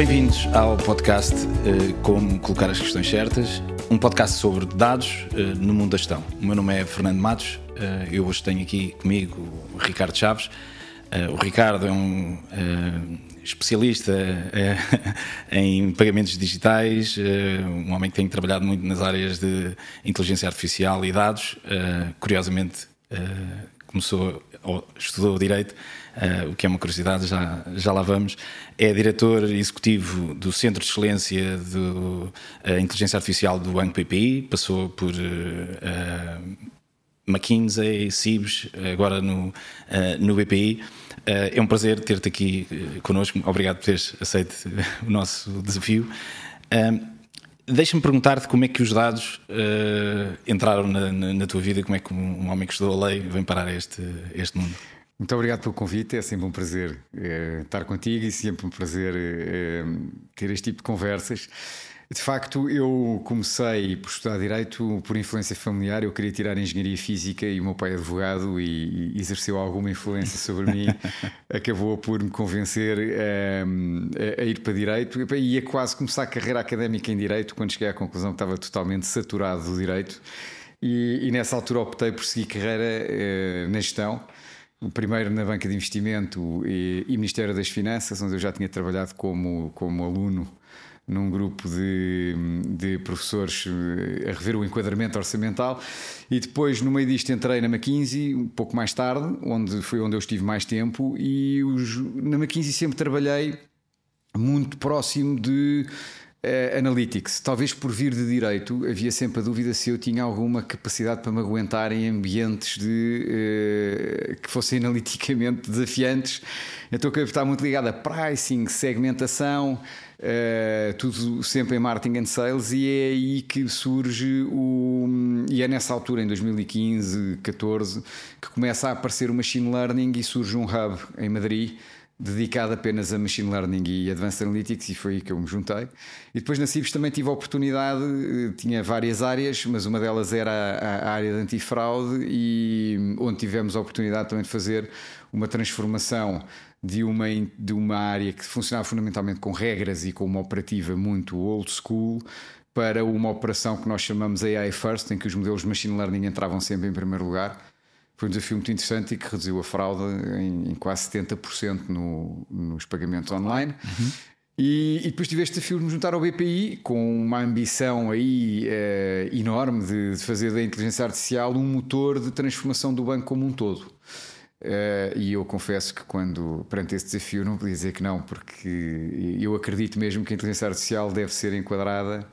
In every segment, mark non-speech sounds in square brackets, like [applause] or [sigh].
Bem-vindos ao podcast uh, Como Colocar as Questões Certas, um podcast sobre dados uh, no mundo da gestão. O meu nome é Fernando Matos, uh, eu hoje tenho aqui comigo o Ricardo Chaves. o Ricardo é um especialista [laughs] em pagamentos digitais, um homem que tem trabalhado muito nas áreas de inteligência artificial e dados. curiosamente, começou ou estudou Direito, uh, o que é uma curiosidade, já, já lá vamos. É diretor executivo do Centro de Excelência da uh, Inteligência Artificial do Banco PPI, passou por uh, McKinsey, CIBS, agora no, no BPI. é um prazer ter-te aqui connosco. Obrigado por teres aceito [laughs] o nosso desafio. Deixa-me perguntar-te como é que os dados uh, entraram na, na, na, tua vida como é que um, homem que estudou a lei vem parar este, este mundo. Muito obrigado pelo convite, é sempre um prazer uh, estar contigo e sempre um prazer uh, ter este tipo de conversas. De facto, eu comecei por estudar Direito por influência familiar. Eu queria tirar Engenharia Física e o meu pai é advogado e, e exerceu alguma influência sobre mim. [laughs] Acabou por me convencer um, a, a, ir para Direito. E ia quase começar a carreira académica em Direito quando cheguei à conclusão que estava totalmente saturado do Direito. E, e nessa altura optei por seguir carreira uh, na gestão primeiro na banca de investimento e, e, Ministério das Finanças, onde eu já tinha trabalhado como, como aluno num grupo de, de professores eh, a rever o enquadramento orçamental. E depois no meio disto entrei na McKinsey um pouco mais tarde, onde foi onde eu estive mais tempo e os, na McKinsey sempre trabalhei muito próximo de uh, Analytics. Talvez por vir de direito havia sempre a dúvida se eu tinha alguma capacidade para me aguentar em ambientes de, uh, que fossem [laughs] analiticamente desafiantes. Então eu estar muito ligado a pricing, segmentação Uh, tudo sempre em marketing and sales, e é aí que surge o. E é nessa altura, em 2015, 14, que começa a aparecer o machine learning e surge um hub em Madrid dedicado apenas a Machine Learning e Advanced Analytics, e foi aí que eu me juntei. E depois na CIBS também tive a oportunidade, eh, tinha várias áreas, mas uma delas era a, área de antifraude, e onde tivemos a oportunidade também de fazer uma transformação de uma, de uma área que funcionava fundamentalmente com regras e com uma operativa muito old school para uma operação que nós chamamos AI First, em que os modelos de machine learning entravam sempre em primeiro lugar. Foi um desafio muito interessante e que reduziu a fraude em, em quase 70% no, nos pagamentos online. Uhum. E, e, depois tive este desafio de me juntar ao BPI com uma ambição aí eh, enorme de, de fazer da inteligência artificial um motor de transformação do banco como um todo. Uh, e eu confesso que quando perante esse desafio não podia dizer que não, porque eu acredito mesmo que a inteligência artificial deve ser enquadrada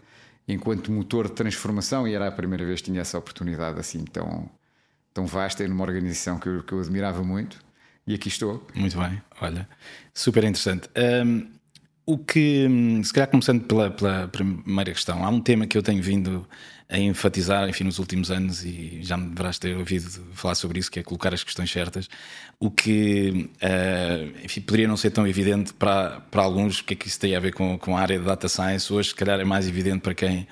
enquanto motor de transformação e era a primeira vez que tinha essa oportunidade assim tão, tão vasta e numa organização que eu, que eu admirava muito e aqui estou. Muito bem, olha, super interessante. Um, o que, se calhar começando pela, pela primeira questão, há um tema que eu tenho vindo a enfatizar, enfim, nos últimos anos, e já me deverás ter ouvido falar sobre isso, que é colocar as questões certas, o que, uh, enfim, poderia não ser tão evidente para, para alguns, o que é que isso tem a ver com, com a área de data science, hoje, se calhar, é mais evidente para quem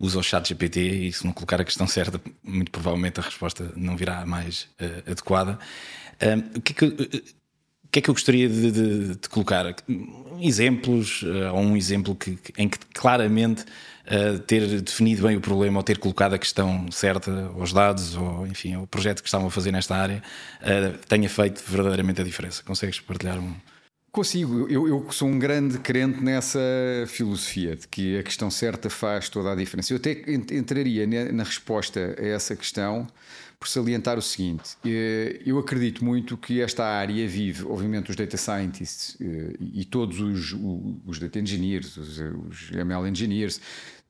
usa o chat GPT e se não colocar a questão certa, muito provavelmente a resposta não virá mais uh, adequada. Uh, o que é que o que é que eu gostaria de, de, de colocar? Exemplos, uh, ou um exemplo que, em que claramente uh, ter definido bem o problema ou ter colocado a questão certa aos dados ou, enfim, o projeto que estavam a fazer nesta área uh, tenha feito verdadeiramente a diferença. Consegues partilhar um. Consigo, eu, eu, sou um grande crente nessa filosofia de que a questão certa faz toda a diferença. Eu até entraria na resposta a essa questão por salientar o seguinte: eh, eu acredito muito que esta área vive, obviamente, os data scientists eh, e todos os, os data engineers, os, os ML engineers,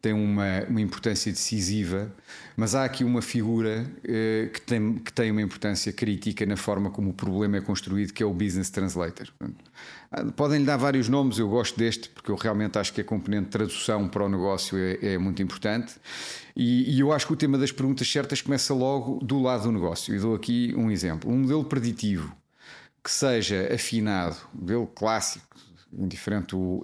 têm uma, uma importância decisiva, mas há aqui uma figura eh, que, tem, que tem uma importância crítica na forma como o problema é construído, que é o business translator. Podem lhe dar vários nomes, eu gosto deste, porque eu realmente acho que a componente de tradução para o negócio é, é muito importante. E, e, eu acho que o tema das perguntas certas começa logo do lado do negócio. E dou aqui um exemplo: um modelo preditivo que seja afinado, modelo clássico, indiferente, o,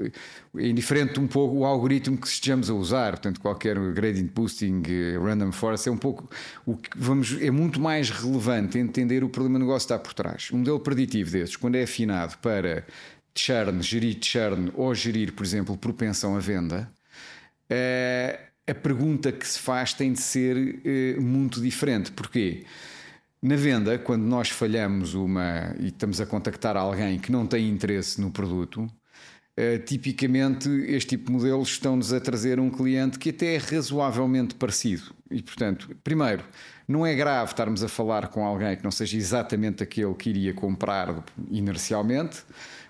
indiferente um pouco o algoritmo que estejamos a usar, portanto, qualquer gradient boosting, eh, random forest, é um pouco o que vamos, é muito mais relevante entender o problema do negócio que está por trás. Um modelo preditivo desses, quando é afinado para churn, gerir churn ou gerir, por exemplo, propensão à venda, eh, a pergunta que se faz tem de ser eh, muito diferente. Porquê? Na venda, quando nós falhamos uma e estamos a contactar alguém que não tem interesse no produto, Uh, tipicamente, este tipo de modelos estão-nos a trazer um cliente que até é razoavelmente parecido. E, portanto, primeiro, não é grave estarmos a falar com alguém que não seja exatamente aquele que iria comprar inercialmente,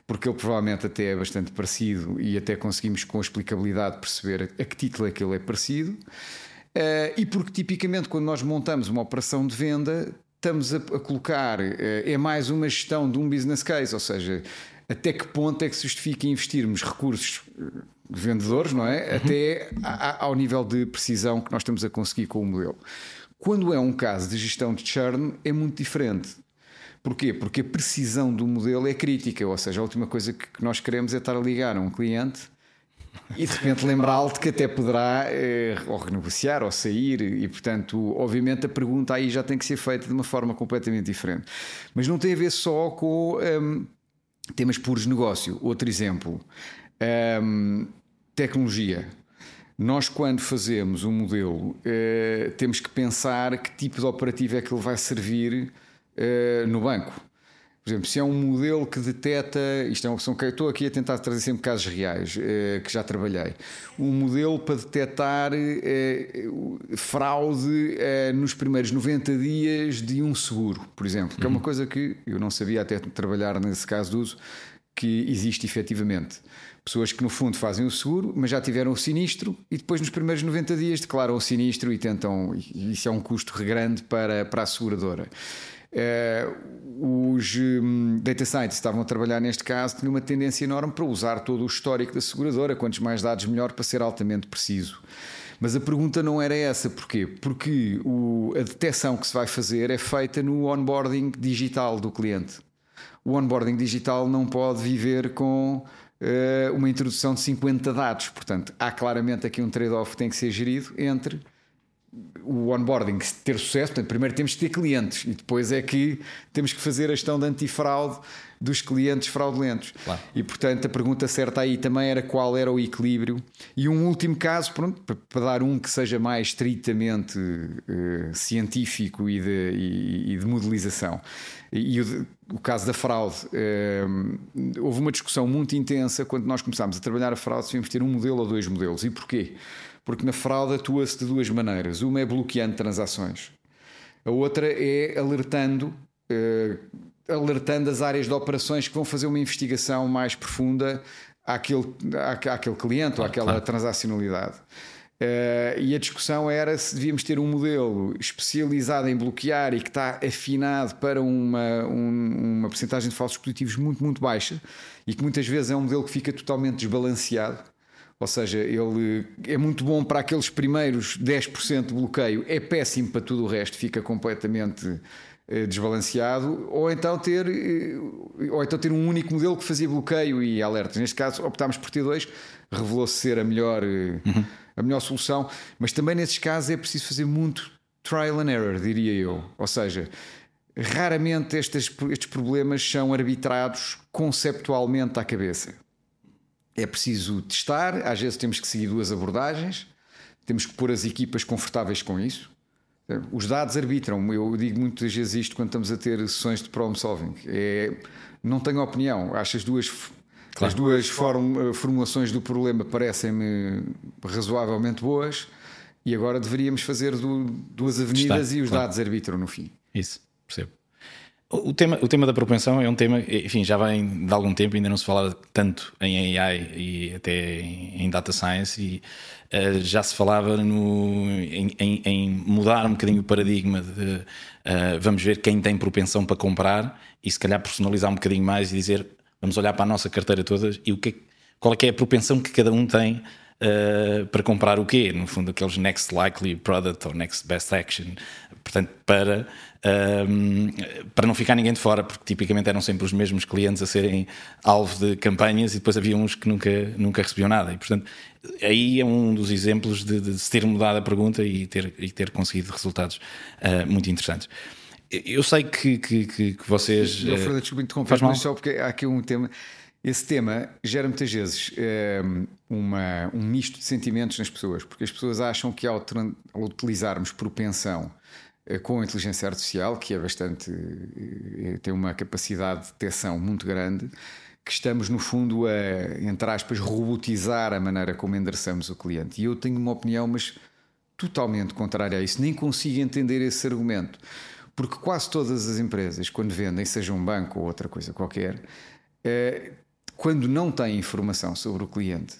porque ele provavelmente até é bastante parecido e até conseguimos com a explicabilidade perceber a que título é que ele é parecido. Uh, e porque tipicamente quando nós montamos uma operação de venda, estamos a, a colocar, uh, é mais uma gestão de um business case, ou seja, até que ponto é que se justifica investirmos recursos de vendedores, não é? Uhum. Até ao nível de precisão que nós estamos a conseguir com o modelo. Quando é um caso de gestão de churn, é muito diferente. Porquê? Porque a precisão do modelo é crítica, ou seja, a última coisa que nós queremos é estar a ligar a um cliente e de repente lembrá-lo de que até poderá eh, ou renegociar ou sair, e portanto, obviamente, a pergunta aí já tem que ser feita de uma forma completamente diferente. Mas não tem a ver só com. Hum, temas puros negócio. Outro exemplo, um, tecnologia. Nós, quando fazemos um modelo, uh, temos que pensar que tipo de operativo é que ele vai servir uh, no banco. Por exemplo, se é um modelo que detecta, isto é uma opção que estou aqui a tentar trazer sempre casos reais, eh, que já trabalhei. Um modelo para detectar eh, fraude eh, nos primeiros 90 dias de um seguro, por exemplo, que uhum. é uma uhum. coisa que eu não sabia até trabalhar nesse caso de uso, que existe efetivamente. Pessoas que no fundo fazem o seguro, mas já tiveram o sinistro e depois nos primeiros 90 dias declaram o sinistro e tentam. Isso é um custo grande para, para a seguradora. Uh, os um, data scientists estavam a trabalhar neste caso tinham uma tendência enorme para usar todo o histórico da seguradora, quantos mais dados melhor para ser altamente preciso. Mas a pergunta não era essa, porquê? Porque o, a detecção que se vai fazer é feita no onboarding digital do cliente. O onboarding digital não pode viver com uh, uma introdução de 50 dados, portanto, há claramente aqui um trade-off que tem que ser gerido entre o onboarding ter sucesso, portanto, primeiro temos que ter clientes e depois é que temos que fazer a gestão de antifraude dos clientes fraudulentos. Claro. E portanto a pergunta certa aí também era qual era o equilíbrio. E um último caso, pronto, para dar um que seja mais estritamente uh, científico e de, e, e de modelização. E, e o, o, caso da fraude. Uh, houve uma discussão muito intensa quando nós começámos a trabalhar a fraude se íamos ter um modelo ou dois modelos. E porquê? Porque na fraude atua-se de duas maneiras. Uma é bloqueando transações, a outra é alertando, uh, alertando as áreas de operações que vão fazer uma investigação mais profunda àquele, à, àquele cliente claro, ou àquela claro. transacionalidade. Uh, e a discussão era se devíamos ter um modelo especializado em bloquear e que está afinado para uma, um, uma porcentagem de falsos positivos muito, muito baixa e que muitas vezes é um modelo que fica totalmente desbalanceado ou seja, ele é muito bom para aqueles primeiros 10% de bloqueio, é péssimo para tudo o resto, fica completamente eh, desbalanceado, ou então ter eh, ou então ter um único modelo que fazia bloqueio e alertas. Neste caso optámos por ter dois, revelou-se ser a melhor, eh, uhum. a melhor solução, mas também nesses casos é preciso fazer muito trial and error, diria eu. Ou seja, raramente estes, estes problemas são arbitrados conceptualmente à cabeça é preciso testar, às vezes temos que seguir duas abordagens, temos que pôr as equipas confortáveis com isso. Os dados arbitram, eu digo muitas vezes isto quando estamos a ter sessões de problem solving. É, não tenho opinião, acho as duas, claro. as duas form, formulações do problema parecem-me razoavelmente boas e agora deveríamos fazer do, duas avenidas Está, e os claro. dados arbitram no fim. Isso, percebo. O tema, o tema da propensão é um tema, enfim, já vem de algum tempo, ainda não se fala tanto em AI e até em, data science, e uh, já se falava no, em, em, em, mudar um bocadinho o paradigma de uh, vamos ver quem tem propensão para comprar e se calhar personalizar um bocadinho mais e dizer vamos olhar para a nossa carteira toda e o que, qual é, que é a propensão que cada um tem uh, para comprar o quê? No fundo, aqueles next likely product ou next best action. Portanto, para, uh, para não ficar ninguém de fora, porque tipicamente eram sempre os mesmos clientes a serem alvo de campanhas e depois havia uns que nunca, nunca recebiam nada. E, portanto, aí é um dos exemplos de, de se ter mudado a pergunta e ter, e ter conseguido resultados uh, muito interessantes. Eu sei que, que, que, que vocês. Eu, Fernando, desculpe interromper, mas só porque há aqui um tema esse tema gera muitas vezes um, uma, um misto de sentimentos nas pessoas, porque as pessoas acham que ao, ao utilizarmos propensão com a inteligência artificial, que é bastante. Uh, tem uma capacidade de detecção muito grande, que estamos, no fundo, a, entre aspas, robotizar a maneira como endereçamos o cliente. E eu tenho uma opinião, mas totalmente contrária a isso. Nem consigo entender esse argumento. Porque quase todas as empresas, quando vendem, seja um banco ou outra coisa qualquer, eh, quando não têm informação sobre o cliente,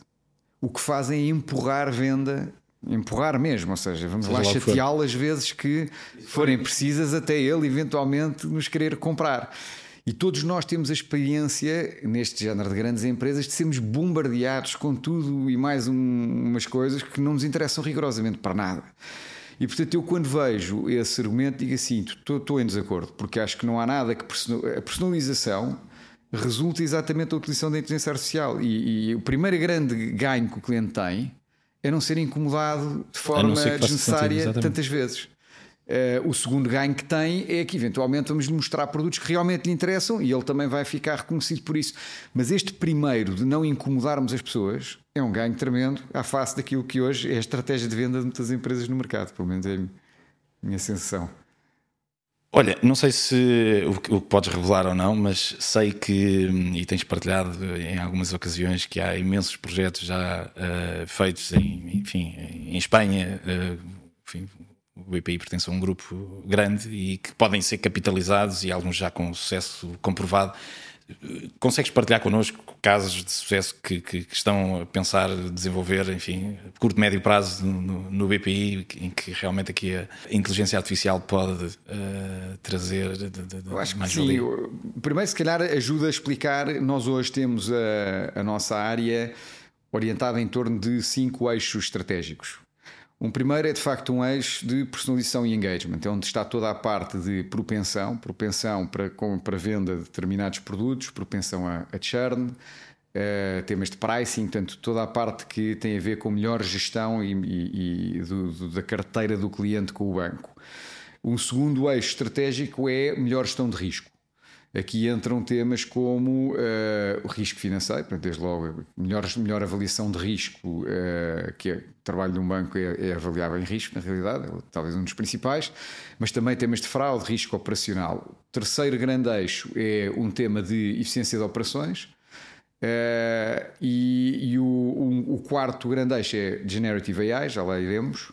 o que fazem é empurrar venda, empurrar mesmo, ou seja, vamos seja lá chateá-lo às vezes que forem precisas até ele eventualmente nos querer comprar. E todos nós temos a experiência, neste género de grandes empresas, de sermos bombardeados com tudo e mais um, umas coisas que não nos interessam rigorosamente para nada. E portanto, eu quando vejo esse argumento, digo assim: estou em desacordo, porque acho que não há nada que a personalização resulta exatamente da utilização da inteligência artificial. E, e, o primeiro grande ganho que o cliente tem é não ser incomodado de forma desnecessária sentido, tantas vezes. Uh, o segundo ganho que tem é que eventualmente vamos lhe mostrar produtos que realmente lhe interessam e ele também vai ficar reconhecido por isso. Mas este primeiro de não incomodarmos as pessoas é um ganho tremendo à face daquilo que hoje é a estratégia de venda de muitas empresas no mercado, pelo menos é a minha sensação. Olha, não sei se o que podes revelar ou não, mas sei que, e tens partilhado em algumas ocasiões, que há imensos projetos já uh, feitos em, enfim, em Espanha, uh, enfim, o BPI pertence a um grupo grande e que podem ser capitalizados e alguns já com sucesso comprovado. Consegues partilhar connosco casos de sucesso que, que, que estão a pensar desenvolver, enfim, curto, médio prazo no, no, BPI, em que realmente aqui a inteligência artificial pode uh, trazer de, de, Eu acho que sim. Primeiro, se calhar, ajuda a explicar. Nós hoje temos a, a nossa área orientada em torno de cinco eixos estratégicos. Um primeiro é de facto um eixo de personalização e engagement, é onde está toda a parte de propensão, propensão para, para venda de determinados produtos, propensão a, a churn, uh, temas de pricing, portanto, toda a parte que tem a ver com melhor gestão e, e, e do, do, da carteira do cliente com o banco. Um segundo eixo estratégico é melhor gestão de risco. Aqui entram temas como uh, o risco financeiro, portanto, desde logo, melhor, melhor avaliação de risco, uh, que é, o trabalho de um banco é, é avaliável em risco, na realidade, é talvez um dos principais, mas também temas de fraude, risco operacional. O terceiro grande eixo é um tema de eficiência de operações. Uh, e, e o, um, o, quarto grande eixo é Generative AI, já lá iremos.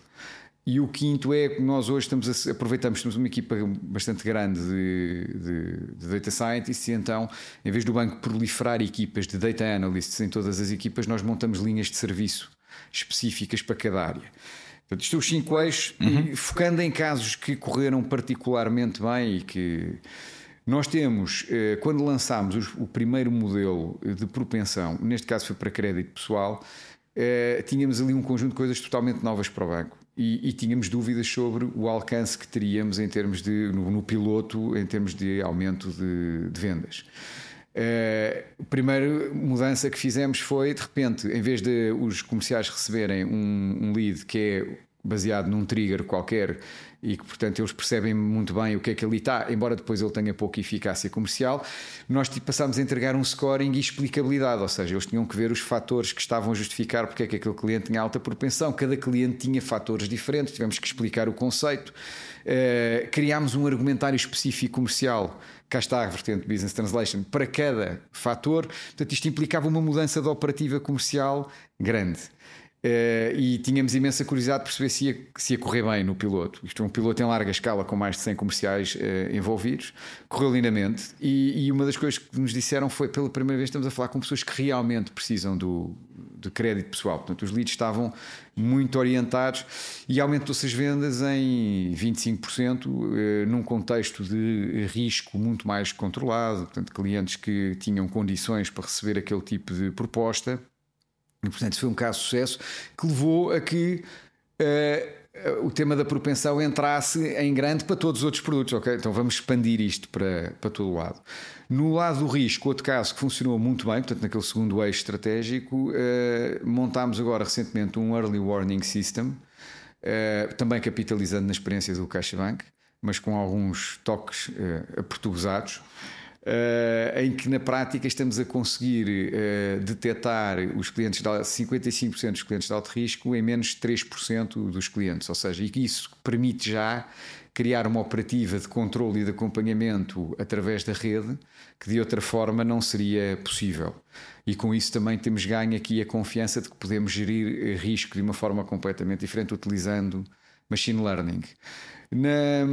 E o quinto é que nós hoje estamos a, aproveitamos, temos uma equipa bastante grande de, de, de, data scientists e então, em vez do banco proliferar equipas de data analysts em todas as equipas, nós montamos linhas de serviço específicas para cada área. Portanto, isto é os cinco eixos, uhum. focando em casos que correram particularmente bem e que nós temos, eh, quando lançámos o primeiro modelo de propensão, neste caso foi para crédito pessoal, eh, tínhamos ali um conjunto de coisas totalmente novas para o banco e, e, tínhamos dúvidas sobre o alcance que teríamos em termos de no, no piloto em termos de aumento de, de vendas. Uh, a primeira mudança que fizemos foi de repente, em vez de os comerciais receberem um, um lead que é baseado num trigger qualquer e que, portanto, eles percebem muito bem o que é que ali está, embora depois ele tenha pouca eficácia comercial, nós tipo, passámos a entregar um scoring e explicabilidade, ou seja, eles tinham que ver os fatores que estavam a justificar porque é que aquele cliente tinha alta propensão, cada cliente tinha fatores diferentes, tivemos que explicar o conceito, uh, criámos um argumentário específico comercial cá está a vertente Business Translation, para cada fator. Portanto, isto implicava uma mudança de operativa comercial grande. Uh, e tínhamos imensa curiosidade de perceber se ia, se ia correr bem no piloto. Isto é um piloto em larga escala com mais de 100 comerciais uh, envolvidos. Correu lindamente. E, e, uma das coisas que nos disseram foi: pela primeira vez estamos a falar com pessoas que realmente precisam do, de crédito pessoal. Portanto, os leads estavam muito orientados e aumentou-se as vendas em 25%, uh, eh, num contexto de risco muito mais controlado. Portanto, clientes que tinham condições para receber aquele tipo de proposta e, portanto, foi um caso de sucesso que levou a que uh, o tema da propensão entrasse em grande para todos os outros produtos. ok? Então vamos expandir isto para, para todo o lado. No lado do risco, outro caso que funcionou muito bem, portanto, naquele segundo eixo estratégico, uh, montámos agora recentemente um Early Warning System, uh, também capitalizando na experiência do CaixaBank, mas com alguns toques Uh, em que na prática estamos a conseguir uh, detectar os clientes de 55% dos clientes de alto risco em menos de 3% dos clientes, ou seja, e que isso permite já criar uma operativa de controle e de acompanhamento através da rede que de outra forma não seria possível. E com isso também temos ganho aqui a confiança de que podemos gerir eh, risco de uma forma completamente diferente utilizando machine learning. Na,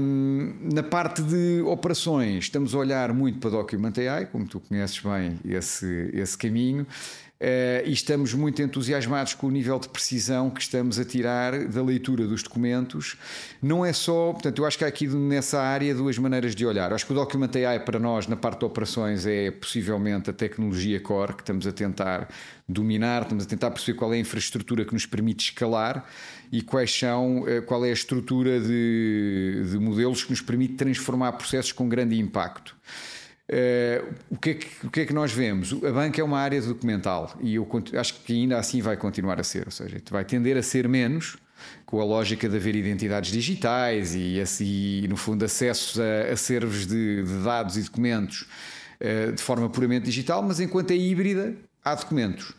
na, parte de operações, estamos a olhar muito para Document AI, como tu conheces bem esse, esse caminho, Uh, e estamos muito entusiasmados com o nível de precisão que estamos a tirar da leitura dos documentos. Não é só, portanto, eu acho que há aqui nessa área duas maneiras de olhar. Acho que o Document AI para nós, na parte de operações, é possivelmente a tecnologia core que estamos a tentar dominar, estamos a tentar perceber qual é a infraestrutura que nos permite escalar e quais são, eh, qual é a estrutura de, de modelos que nos permite transformar processos com grande impacto. Uh, o, que é que, o que é que nós vemos? A banca é uma área documental e eu acho que ainda assim vai continuar a ser, ou seja, vai tender a ser menos com a lógica de haver identidades digitais e, assim, no fundo, acessos a, a servos de, de, dados e documentos uh, de forma puramente digital, mas enquanto é híbrida, há documentos.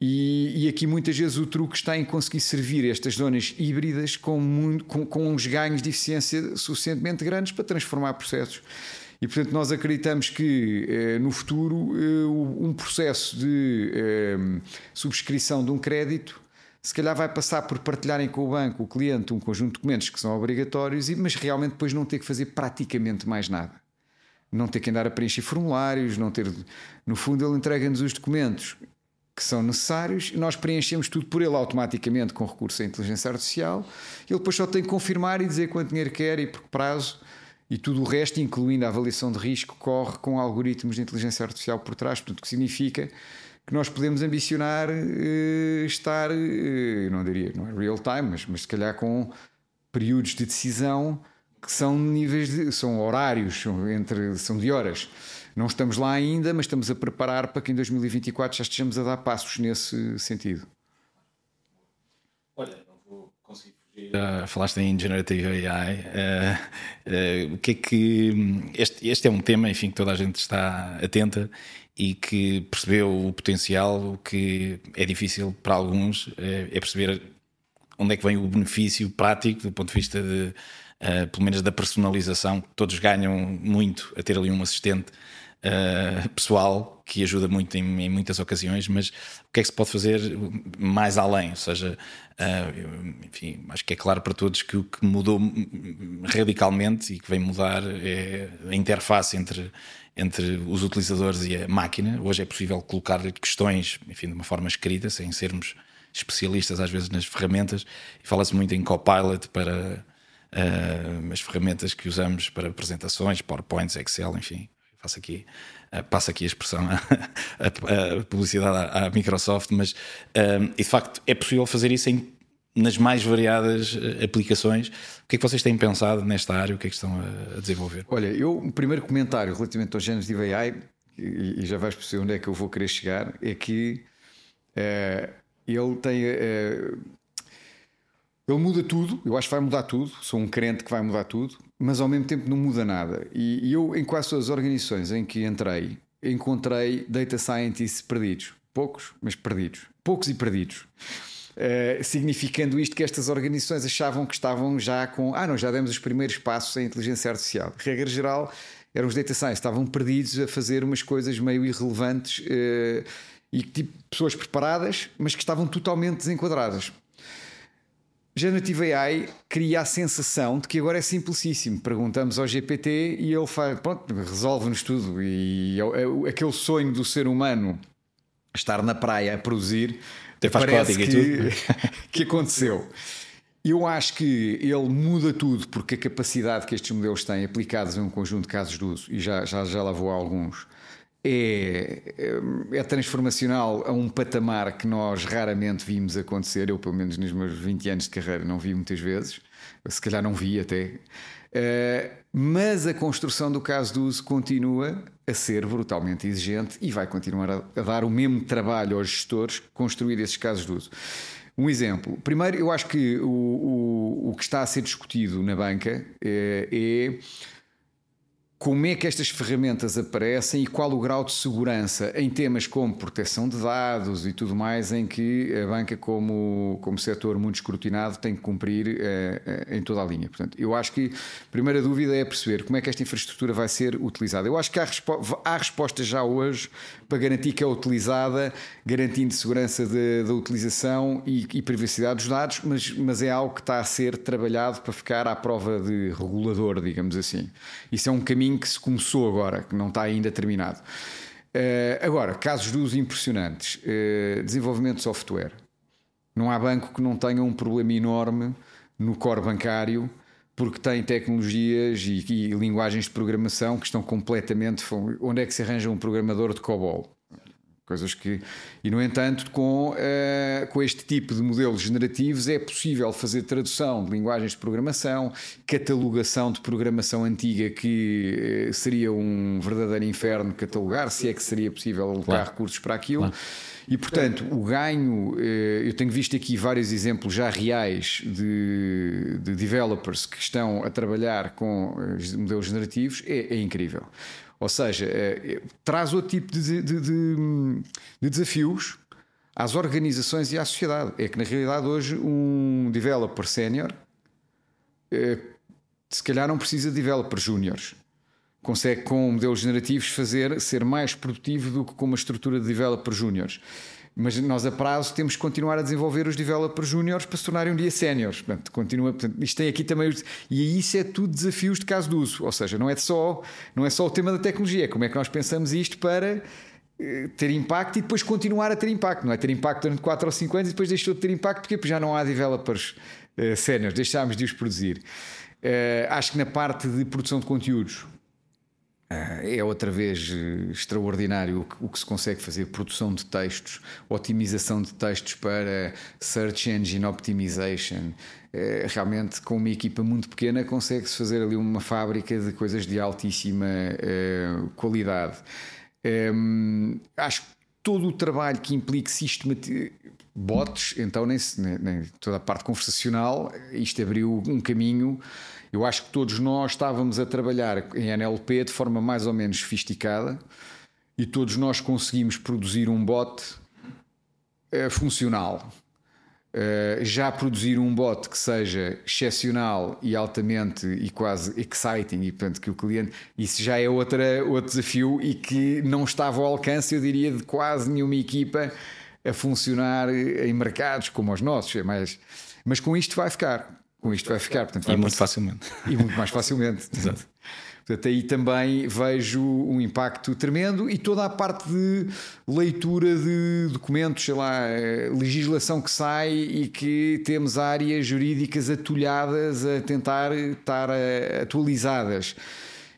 E, e, aqui muitas vezes o truque está em conseguir servir estas zonas híbridas com, muito, com, com uns ganhos de eficiência suficientemente grandes para transformar processos. E portanto, nós acreditamos que eh, no futuro eh, um processo de eh, subscrição de um crédito se calhar vai passar por partilharem com o banco, o cliente, um conjunto de documentos que são obrigatórios, mas realmente depois não ter que fazer praticamente mais nada. Não ter que andar a preencher formulários, não ter. No fundo, ele entrega-nos os documentos que são necessários, nós preenchemos tudo por ele automaticamente com recurso à inteligência artificial. Ele depois só tem que confirmar e dizer quanto dinheiro quer e por que prazo e tudo o resto, incluindo a avaliação de risco, corre com algoritmos de inteligência artificial por trás, portanto, que significa que nós podemos ambicionar uh, estar, uh, não diria, não é real time, mas, mas se calhar com períodos de decisão que são níveis de, são horários, são, entre, são de horas. Não estamos lá ainda, mas estamos a preparar para que em 2024 já estejamos a dar passos nesse sentido. Olha, já falaste em Generative AI. Uh, uh, o que é que. Este, este é um tema, enfim, que toda a gente está atenta e que percebeu o potencial. O que é difícil para alguns é, é perceber onde é que vem o benefício prático do ponto de vista de, uh, pelo menos, da personalização. Todos ganham muito a ter ali um assistente uh, pessoal que ajuda muito em, em, muitas ocasiões, mas o que é que se pode fazer mais além? Ou seja, uh, enfim, acho que é claro para todos que o que mudou radicalmente e que vem mudar é a interface entre, entre os utilizadores e a máquina. Hoje é possível colocar questões, enfim, de uma forma escrita, sem sermos especialistas às vezes nas ferramentas, e fala-se muito em Copilot para uh, as ferramentas que usamos para apresentações, PowerPoints, Excel, enfim faço aqui, uh, passo aqui a expressão, [laughs] a, a, a publicidade à, à, Microsoft, mas uh, e de facto é possível fazer isso em, nas mais variadas uh, aplicações. O que é que vocês têm pensado nesta área? O que é que estão a, a desenvolver? Olha, eu, o primeiro comentário relativamente aos géneros de AI, e, e, já vais perceber onde é que eu vou querer chegar, é que ele tem ele muda tudo, eu acho que vai mudar tudo. Sou um crente que vai mudar tudo, mas ao mesmo tempo não muda nada. E, e eu, em quase as organizações em que entrei, encontrei data scientists perdidos. Poucos, mas perdidos. Poucos e perdidos. Uh, significando isto que estas organizações achavam que estavam já com. Ah, não, já demos os primeiros passos em inteligência artificial. Regra geral, eram os data scientists, estavam perdidos a fazer umas coisas meio irrelevantes uh, e tipo pessoas preparadas, mas que estavam totalmente desenquadradas. Generative AI cria a sensação de que agora é simplicíssimo. Perguntamos ao GPT e ele faz, pronto, resolve-nos tudo. E é, é, aquele sonho do ser humano estar na praia a produzir Até faz parece que, tudo. [laughs] que aconteceu. Eu acho que ele muda tudo porque a capacidade que estes modelos têm aplicados em um conjunto de casos de uso, e já, já, já lá vou a alguns, é, é, é transformacional a um patamar que nós raramente vimos acontecer. Eu, pelo menos nos meus 20 anos de carreira, não vi muitas vezes, se calhar não vi até. Uh, mas a construção do caso de uso continua a ser brutalmente exigente e vai continuar a, a dar o mesmo trabalho aos gestores construir esses casos de uso. Um exemplo. Primeiro, eu acho que o, o, o que está a ser discutido na banca é, é como é que estas ferramentas aparecem e qual o grau de segurança em temas como proteção de dados e tudo mais, em que a banca, como, como setor muito escrutinado, tem que cumprir eh, em toda a linha. Portanto, eu acho que a primeira dúvida é perceber como é que esta infraestrutura vai ser utilizada. Eu acho que há, respo há respostas já hoje para garantir que é utilizada, garantindo segurança da utilização e, e, privacidade dos dados, mas, mas é algo que está a ser trabalhado para ficar à prova de regulador, digamos assim. Isso é um caminho caminho que se começou agora, que não está ainda terminado. Uh, agora, casos de uso impressionantes. Uh, desenvolvimento de software. Não há banco que não tenha um problema enorme no core bancário porque tem tecnologias e, e, linguagens de programação que estão completamente. Onde é que se arranja um programador de COBOL? Coisas que. E, no entanto, com, uh, com este tipo de modelos generativos é possível fazer tradução de linguagens de programação, catalogação de programação antiga, que uh, seria um verdadeiro inferno catalogar, se é que seria possível alocar claro. recursos para aquilo. Claro. E, portanto, o ganho, uh, eu tenho visto aqui vários exemplos já reais de, de developers que estão a trabalhar com modelos generativos, é, é incrível. Ou seja, é, é, traz outro tipo de, de, de, de, desafios às organizações e à sociedade. É que na realidade hoje um developer sénior é, se calhar não precisa de developers júniores. Consegue com modelos generativos fazer ser mais produtivo do que com uma estrutura de developers júniores mas nós a prazo temos que continuar a desenvolver os developers júniores para se tornarem um dia séniores. Portanto, continua, portanto, isto tem aqui também e isso é tudo desafios de caso de uso, ou seja, não é só não é só o tema da tecnologia, é como é que nós pensamos isto para eh, ter impacto e depois continuar a ter impacto, não é ter impacto durante 4 ou 5 anos e depois deixou de ter impacto porque já não há developers uh, séniores, deixámos de os produzir. Uh, acho que na parte de produção de conteúdos é outra vez eh, extraordinário o que se consegue fazer: produção de textos, otimização de textos para search engine optimization. É, realmente, com uma equipa muito pequena, consegue-se fazer ali uma fábrica de coisas de altíssima é, qualidade. É, acho que todo o trabalho que implique sistematizar bots, então nem, nem, toda a parte conversacional, isto abriu um caminho eu acho que todos nós estávamos a trabalhar em NLP de forma mais ou menos sofisticada e todos nós conseguimos produzir um bot uh, funcional. Uh, já produzir um bot que seja excepcional e altamente e quase exciting, e portanto que o cliente. Isso já é outra, outro desafio e que não estava ao alcance, eu diria, de quase nenhuma equipa a funcionar em mercados como os nossos. É mais, mas com isto vai ficar com isto vai ficar. Portanto, vai e muito facilmente. [laughs] E muito mais facilmente. [laughs] Exato. Portanto, aí também vejo um impacto tremendo e toda a parte de leitura de documentos, sei lá, eh, legislação que sai e que temos áreas jurídicas atulhadas a tentar estar eh, atualizadas.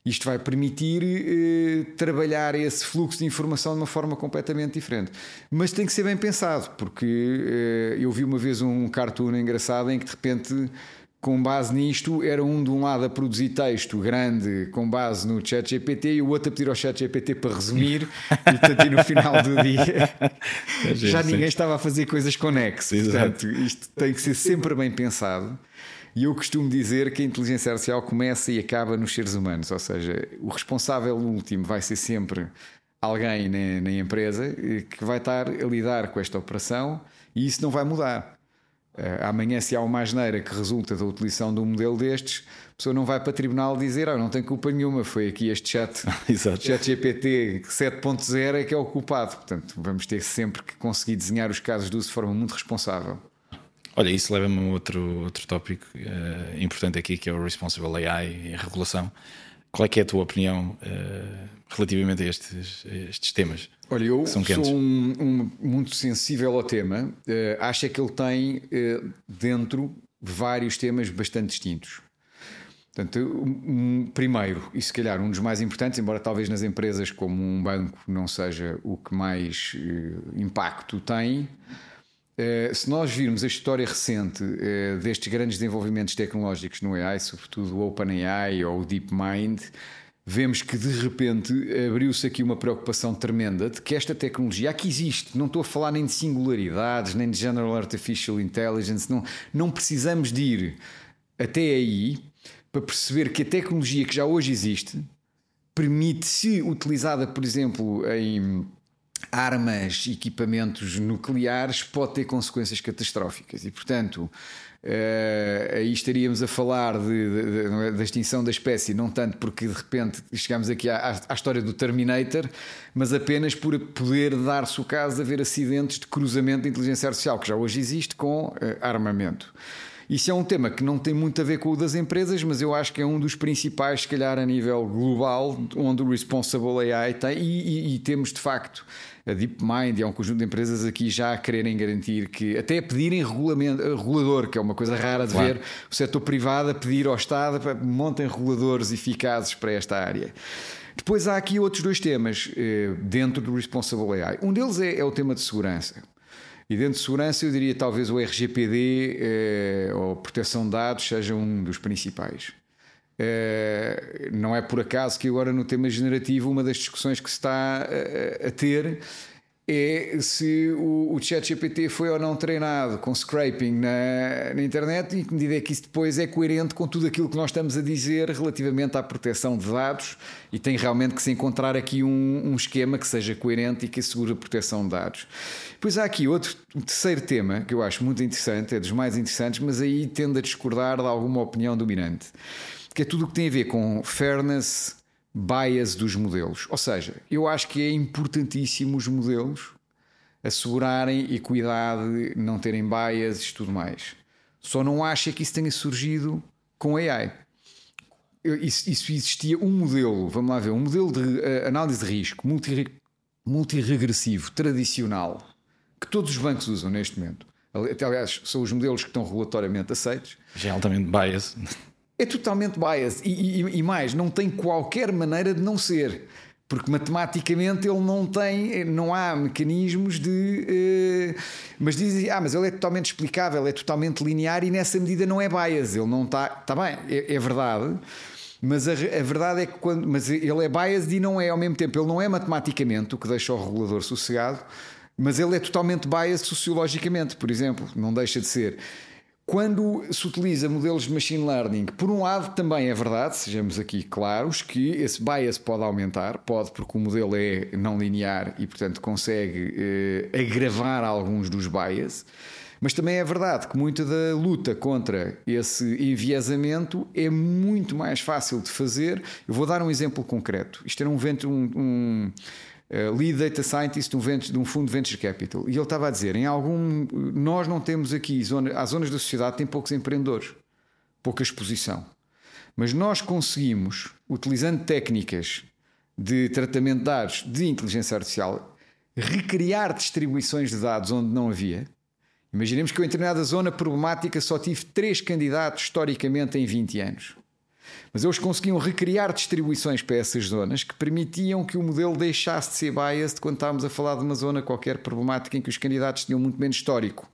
Isto vai permitir eh, trabalhar esse fluxo de informação de uma forma completamente diferente. Mas tem que ser bem pensado, porque eh, eu vi uma vez um cartoon engraçado em que de repente com base nisto, era um de um lado a produzir texto grande com base no chat GPT e o outro a pedir ao chat GPT para resumir [laughs] e portanto, no final do dia [laughs] é já ninguém estava a fazer coisas conexas. Portanto, isto tem que ser sempre bem pensado. E eu costumo dizer que a inteligência artificial começa e acaba nos seres humanos, ou seja, o responsável último vai ser sempre alguém na, na empresa que vai estar a lidar com esta operação e isso não vai mudar. Uh, amanhã, se há uma asneira que resulta da utilização de um modelo destes, a pessoa não vai para o tribunal dizer ah, não tem culpa nenhuma, foi aqui este chat, [laughs] chat GPT 7.0 é que é o culpado. Portanto, vamos ter sempre que conseguir desenhar os casos de uso de forma muito responsável. Olha, isso leva-me a outro, outro tópico uh, importante aqui, que é o Responsible AI e a regulação. Qual é é a tua opinião uh, relativamente a estes, a estes temas? Olha, eu sou um, um, muito sensível ao tema. Uh, acho é que ele tem uh, dentro vários temas bastante distintos. Portanto, um, primeiro, e se calhar um dos mais importantes, embora talvez nas empresas como um banco não seja o que mais impacto tem, se nós virmos a história recente destes grandes desenvolvimentos tecnológicos no AI, sobretudo o OpenAI ou o DeepMind, vemos que de repente abriu-se aqui uma preocupação tremenda de que esta tecnologia aqui existe. Não estou a falar nem de singularidades, nem de General Artificial Intelligence, não, não precisamos de ir até aí para perceber que a tecnologia que já hoje existe permite, se utilizada, por exemplo, em armas, equipamentos nucleares, pode ter consequências catastróficas. E, portanto, Uh, aí estaríamos a falar é, da extinção da espécie, não tanto porque de repente chegamos aqui à, à história do Terminator, mas apenas por poder dar-se o caso de haver acidentes de cruzamento de inteligência artificial, que já hoje existe com uh, armamento. Isso é um tema que não tem muito a ver com o das empresas, mas eu acho que é um dos principais, se calhar, a nível global, onde o Responsible AI tem, e, e, e temos de facto a DeepMind e há um conjunto de empresas aqui já a quererem garantir que, até a pedirem regulamento, regulador, que é uma coisa rara de claro. ver o setor privado a pedir ao Estado para montem reguladores eficazes para esta área. Depois há aqui outros dois temas eh, dentro do Responsible AI. Um deles é, é, o tema de segurança. E dentro de segurança, eu diria talvez o RGPD eh, ou proteção de dados seja um dos principais. Uh, não é por acaso que agora no tema generativo uma das discussões que se está a, a ter é se o, o chat GPT foi ou não treinado com scraping na, na, internet e que medida é que isso depois é coerente com tudo aquilo que nós estamos a dizer relativamente à proteção de dados e tem realmente que se encontrar aqui um, um esquema que seja coerente e que assegure a proteção de dados. Pois há aqui outro um terceiro tema que eu acho muito interessante, é dos mais interessantes, mas aí tende a discordar de alguma opinião dominante que é tudo o que tem a ver com fairness, bias dos modelos. Ou seja, eu acho que é importantíssimo os modelos assegurarem e cuidar de não terem bias e tudo mais. Só não acho que isso tenha surgido com AI. Isso, isso, existia um modelo, vamos lá ver, um modelo de uh, análise de risco multi, multiregressivo, tradicional, que todos os bancos usam neste momento. Aliás, são os modelos que estão regulatoriamente aceitos. Já é altamente bias é totalmente biased. E, e, e, mais, não tem qualquer maneira de não ser. Porque matematicamente ele não tem, não há mecanismos de. Eh, mas dizem, ah, mas ele é totalmente explicável, é totalmente linear e nessa medida não é bias. Ele não está. Está bem, é, é verdade. Mas a, a, verdade é que quando. Mas ele é biased e não é ao mesmo tempo. Ele não é matematicamente, o que deixa o regulador sossegado, mas ele é totalmente biased sociologicamente, por exemplo. Não deixa de ser. Quando se utiliza modelos de machine learning, por um lado também é verdade, sejamos aqui claros, que esse bias pode aumentar, pode porque o modelo é não linear e, portanto, consegue eh, agravar alguns dos bias, mas também é verdade que muita da luta contra esse enviesamento é muito mais fácil de fazer. Eu vou dar um exemplo concreto. Isto era um vento, um, um eh, lead data scientist de um, venture, de um, fundo de venture capital. E ele estava a dizer: em algum. Nós não temos aqui. Zona, há zonas da sociedade têm poucos empreendedores, pouca exposição. Mas nós conseguimos, utilizando técnicas de tratamento de dados de inteligência artificial, recriar distribuições de dados onde não havia. Imaginemos que eu, em determinada zona problemática, só tive três candidatos historicamente em 20 anos. Mas eles conseguiam recriar distribuições para essas zonas que permitiam que o modelo deixasse de ser biased quando estávamos a falar de uma zona qualquer problemática em que os candidatos tinham muito menos histórico.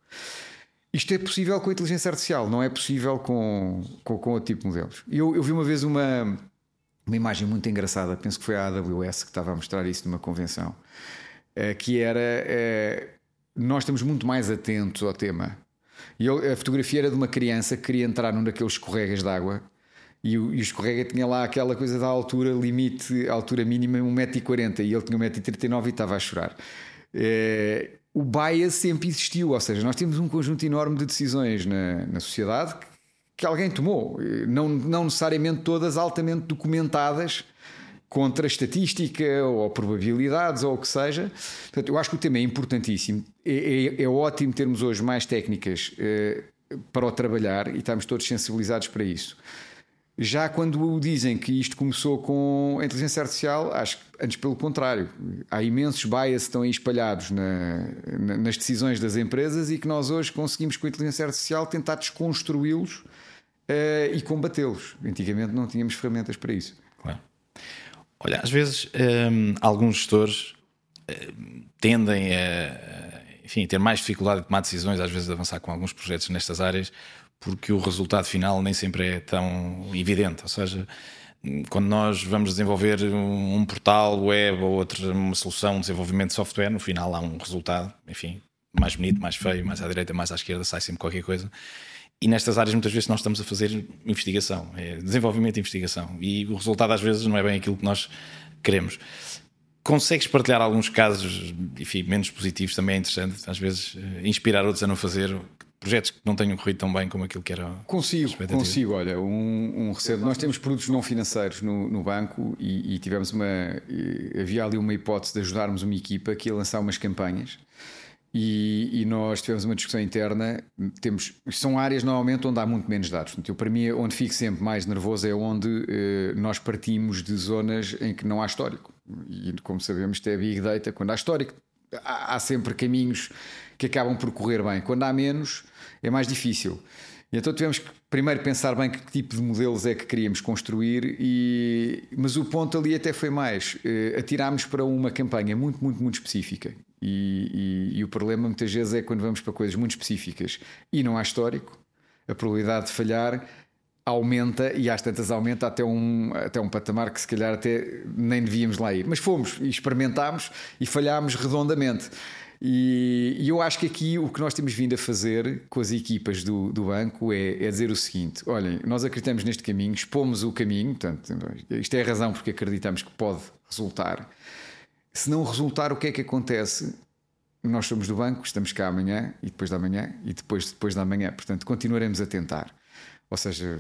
Isto é possível com a inteligência artificial, não é possível com, com, com outro tipo de modelos. Eu, eu vi uma vez uma, uma imagem muito engraçada, penso que foi a AWS que estava a mostrar isso numa convenção, eh, que era eh, nós estamos muito mais atentos ao tema. E a fotografia era de uma criança que queria entrar num daqueles escorregas de água e o, e escorrega tinha lá aquela coisa da altura limite, altura mínima 1,40m e ele tinha 1,39m e estava a chorar. É, o bias sempre existiu, ou seja, nós temos um conjunto enorme de decisões na, na sociedade que, alguém tomou, não, não necessariamente todas altamente documentadas contra estatística ou probabilidades ou o que seja. Portanto, eu acho que o tema é importantíssimo. É, é, é ótimo termos hoje mais técnicas eh, para o trabalhar e estamos todos sensibilizados para isso. Já quando dizem que isto começou com a inteligência artificial, acho que antes pelo contrário. Há imensos bias que estão aí espalhados na, na, nas decisões das empresas e que nós hoje conseguimos com a inteligência artificial tentar desconstruí-los uh, e combatê-los. Antigamente não tínhamos ferramentas para isso. Claro. Olha, às vezes ehm, alguns gestores uh, tendem a enfim, ter mais dificuldade de tomar decisões, às vezes de avançar com alguns projetos nestas áreas, porque o resultado final nem sempre é tão evidente. Ou seja, quando nós vamos desenvolver um portal web ou outra uma solução de desenvolvimento de software, no final há um resultado, enfim, mais bonito, mais feio, mais à direita, mais à esquerda, sai sempre qualquer coisa. e nestas áreas muitas vezes nós estamos a fazer investigação, é desenvolvimento e investigação, e o resultado às vezes não é bem aquilo que nós queremos. Consegues partilhar alguns casos, enfim, menos positivos também é interessante, às vezes eh, inspirar outros a não fazer projetos que não tenham corrido tão bem como aquilo que era. Consigo, consigo. Olha, um, um. Nós temos produtos não financeiros no, no banco e, e, tivemos uma. Havia ali uma hipótese de ajudarmos uma equipa que ia lançar umas campanhas e, e, nós tivemos uma discussão interna. Temos, são áreas normalmente onde há muito menos dados. Portanto, eu, para mim, onde fico sempre mais nervoso é onde eh, nós partimos de zonas em que não há histórico. E como sabemos, isto é Big Data. Quando há histórico, há, sempre caminhos que acabam por correr bem. Quando há menos, é mais difícil. E então tivemos que primeiro pensar bem que tipo de modelos é que queríamos construir, e... mas o ponto ali até foi mais. Uh, atirámos para uma campanha muito, muito, muito específica. E, e, e, o problema muitas vezes é quando vamos para coisas muito específicas e não há histórico, a probabilidade de falhar aumenta e às tantas aumenta até um, até um patamar que se calhar até nem devíamos lá ir. Mas fomos e experimentámos e falhámos redondamente. E, e, eu acho que aqui o que nós temos vindo a fazer com as equipas do, do banco é, é dizer o seguinte: olhem, nós acreditamos neste caminho, expomos o caminho, portanto, isto é a razão porque acreditamos que pode resultar. Se não resultar, o que é que acontece? Nós somos do banco, estamos cá amanhã e depois da manhã e depois, depois da manhã, portanto, continuaremos a tentar. Ou seja,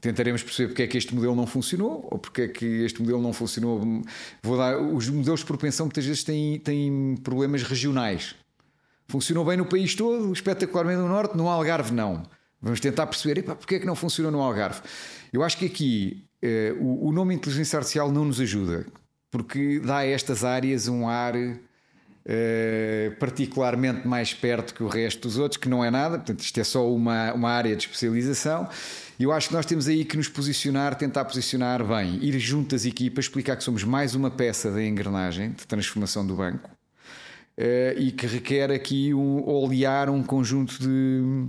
tentaremos perceber porque é que este modelo não funcionou ou porque é que este modelo não funcionou. Vou dar, os modelos de propensão muitas vezes têm, têm problemas regionais. Funcionou bem no país todo, espetacularmente no Norte, no Algarve não. Vamos tentar perceber epá, porque é que não funcionou no Algarve. Eu acho que aqui eh, o, o nome inteligência artificial não nos ajuda, porque dá a estas áreas um ar Uh, particularmente mais perto que o resto dos outros, que não é nada, portanto, isto é só uma, uma área de especialização. E eu acho que nós temos aí que nos posicionar, tentar posicionar bem, ir junto às equipas, explicar que somos mais uma peça da engrenagem de transformação do banco uh, e que requer aqui um, olear um conjunto de,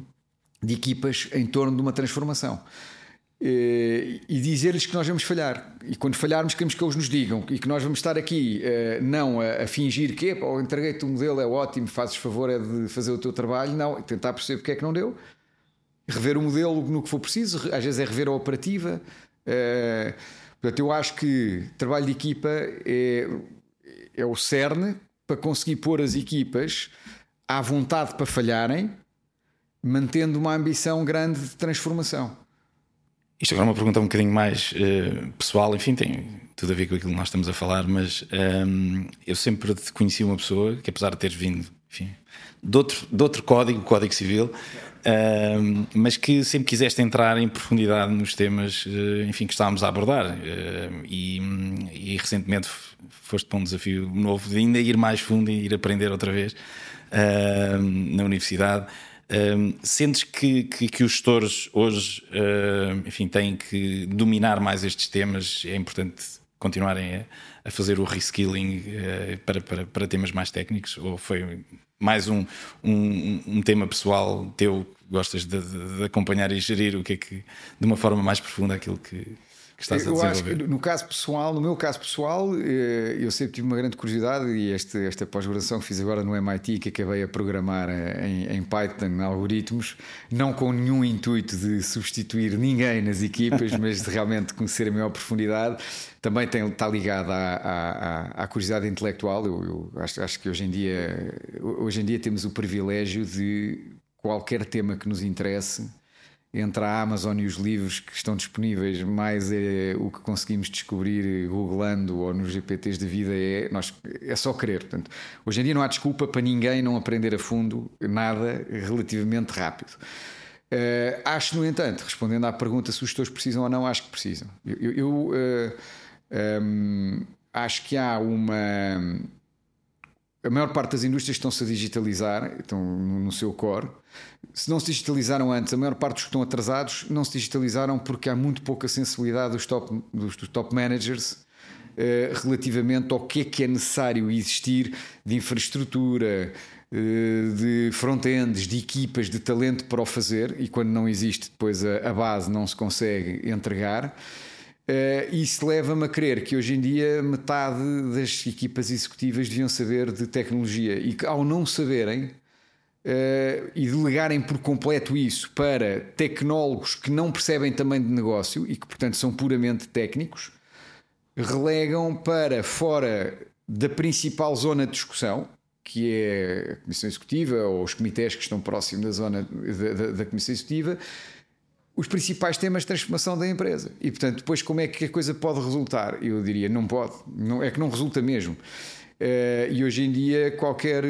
de equipas em torno de uma transformação. Eh, e dizer-lhes que nós vamos falhar. E quando falharmos, queremos que eles nos digam e que nós vamos estar aqui eh, não a, fingir que oh, entreguei-te o modelo, é ótimo, fazes favor é de fazer o teu trabalho, não, tentar perceber porque é que não deu, rever o modelo no que for preciso, às vezes é rever a operativa. Eh, portanto, eu acho que trabalho de equipa é, é o cerne para conseguir pôr as equipas à vontade para falharem, mantendo uma ambição grande de transformação. Isto agora é uma pergunta um bocadinho mais uh, pessoal, enfim, tem tudo a ver com aquilo que nós estamos a falar, mas um, ehm, eu sempre conheci uma pessoa que, apesar de teres vindo, enfim, de outro, de outro código, Código Civil, um, ehm, mas que sempre quiseste entrar em profundidade nos temas, uh, enfim, que estávamos a abordar. Uh, e, e, recentemente foste para um desafio novo de ainda ir mais fundo e ir aprender outra vez na universidade. Um, sentes que, que, que, os gestores hoje enfim, têm que dominar mais estes temas? É importante continuarem a, a fazer o reskilling uh, para, para, para, temas mais técnicos? Ou foi mais um, um, um tema pessoal teu? Gostas de, de, de, acompanhar e gerir o que é que, de uma forma mais profunda, aquilo que, que estás eu a desenvolver? Acho que no caso pessoal, no meu caso pessoal, eh, eu sempre tive uma grande curiosidade e este, esta pós-graduação que fiz agora no MIT, que acabei a programar eh, em, em, Python algoritmos, não com nenhum intuito de substituir ninguém nas equipas, [laughs] mas de realmente conhecer a maior profundidade, também tem, está ligado à, à, à curiosidade intelectual. Eu, eu acho, acho que hoje em dia, hoje em dia temos o privilégio de qualquer tema que nos interesse entre a Amazon e os livros que estão disponíveis, mais é o que conseguimos descobrir googlando ou nos GPTs da vida é, nós, é só querer. Portanto, hoje em dia não há desculpa para ninguém não aprender a fundo nada relativamente rápido. Uh, acho, no entanto, respondendo à pergunta se os gestores precisam ou não, acho que precisam. Eu, eu, eu uh, eh, um, ehm, acho que há uma. A maior parte das indústrias estão-se a digitalizar, estão no seu core se não se digitalizaram antes, a maior parte dos que estão atrasados não se digitalizaram porque há muito pouca sensibilidade dos top, dos, dos top managers eh, relativamente ao que é que é necessário existir de infraestrutura, eh, de front-ends, de equipas, de talento para o fazer, e quando não existe, depois a, a base não se consegue entregar. Uh, isso leva-me a crer que hoje em dia metade das equipas executivas deviam saber de tecnologia e que, ao não saberem, Uh, e delegarem por completo isso para tecnólogos que não percebem também de negócio e que, portanto, são puramente técnicos, relegam para fora da principal zona de discussão, que é a Comissão Executiva ou os comitês que estão próximos da zona da, da, da Comissão Executiva, os principais temas de transformação da empresa. E, portanto, depois como é que a coisa pode resultar? Eu diria, não pode, não, é que não resulta mesmo. Uh, e hoje em dia qualquer,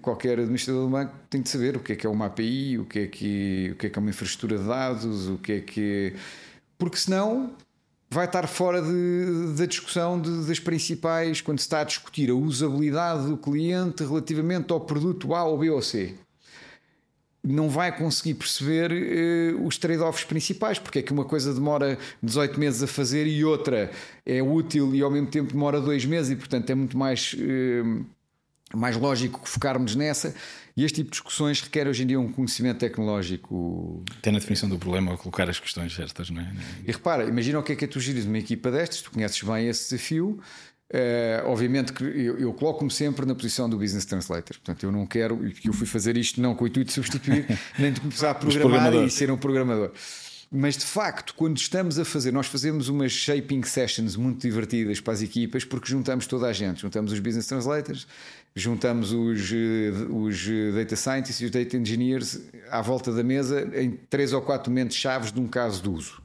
qualquer administrador do banco tem de saber o que é que é uma API, o que é que, o que, é, que é uma infraestrutura de dados, o que é que. Porque senão vai estar fora de, da discussão de, das principais, quando se está a discutir a usabilidade do cliente relativamente ao produto A ou B ou C não vai conseguir perceber uh, os trade-offs principais, porque é que uma coisa demora 18 meses a fazer e outra é útil e ao mesmo tempo demora dois meses e portanto é muito mais, uh, mais lógico focarmos nessa. E este tipo de discussões requer hoje em dia um conhecimento tecnológico. Tem na definição do problema colocar as questões certas, não é? E repara, imagina o que é que é tu giras uma equipa destas, tu conheces bem esse desafio Uh, obviamente que eu, eu coloco-me sempre na posição do business translator. Portanto, eu não quero, eu fui fazer isto não com o intuito de substituir, [laughs] nem de começar a programar e ser um programador. Mas de facto, quando estamos a fazer, nós fazemos umas shaping sessions muito divertidas para as equipas, porque juntamos toda a gente, juntamos os business translators, juntamos os, eh, os data scientists e os data engineers à volta da mesa em três ou quatro momentos chaves de um caso de uso.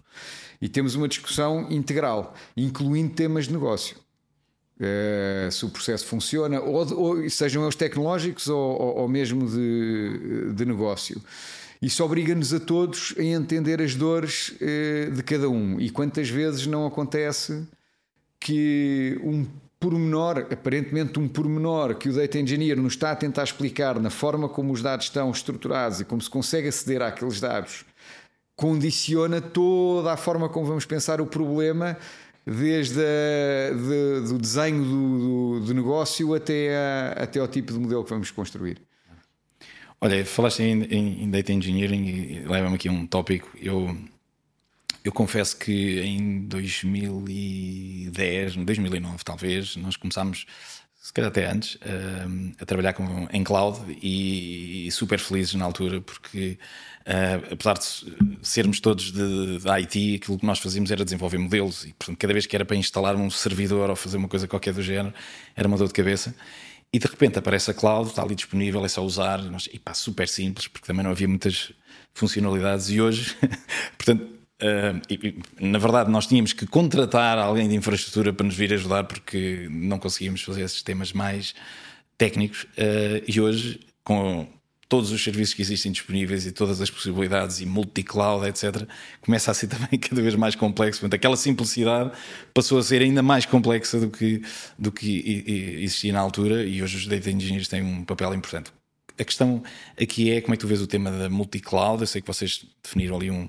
E temos uma discussão integral, incluindo temas de negócio. Uh, se o processo funciona, ou, ou sejam eles tecnológicos ou, ou, mesmo de, de, negócio. Isso obriga-nos a todos a entender as dores uh, de cada um. E quantas vezes não acontece que um pormenor, aparentemente um pormenor, que o data engineer nos está a tentar explicar na forma como os dados estão estruturados e como se consegue aceder àqueles dados, condiciona toda a forma como vamos pensar o problema desde a, de, do desenho do, do, do, negócio até, a, até ao tipo de modelo que vamos construir. Olha, falaste em, em, em data engineering e leva-me aqui a um tópico. Eu, eu confesso que em 2010, 2009 talvez, nós começámos, se calhar até antes, a, a trabalhar com, em cloud e, e super felizes na altura porque Uh, apesar de sermos todos de, de, IT, aquilo que nós fazíamos era desenvolver modelos e, portanto, cada vez que era para instalar um servidor ou fazer uma coisa qualquer do género, era uma dor de cabeça. E de repente aparece a cloud, está ali disponível, é só usar. Nós, e pá, super simples, porque também não havia muitas funcionalidades. E hoje, [laughs] portanto, uh, e, na verdade, nós tínhamos que contratar alguém de infraestrutura para nos vir ajudar, porque não conseguíamos fazer esses temas mais técnicos. Uh, e hoje, com todos os serviços que existem disponíveis e todas as possibilidades e multi-cloud, etc., começa a ser [laughs] também cada vez mais complexo. Portanto, aquela simplicidade passou a ser ainda mais complexa do que, do que existia na altura e hoje os data engineers têm um papel importante. A questão aqui é como é que tu vês o tema da multi-cloud. Eu sei que vocês definiram ali um,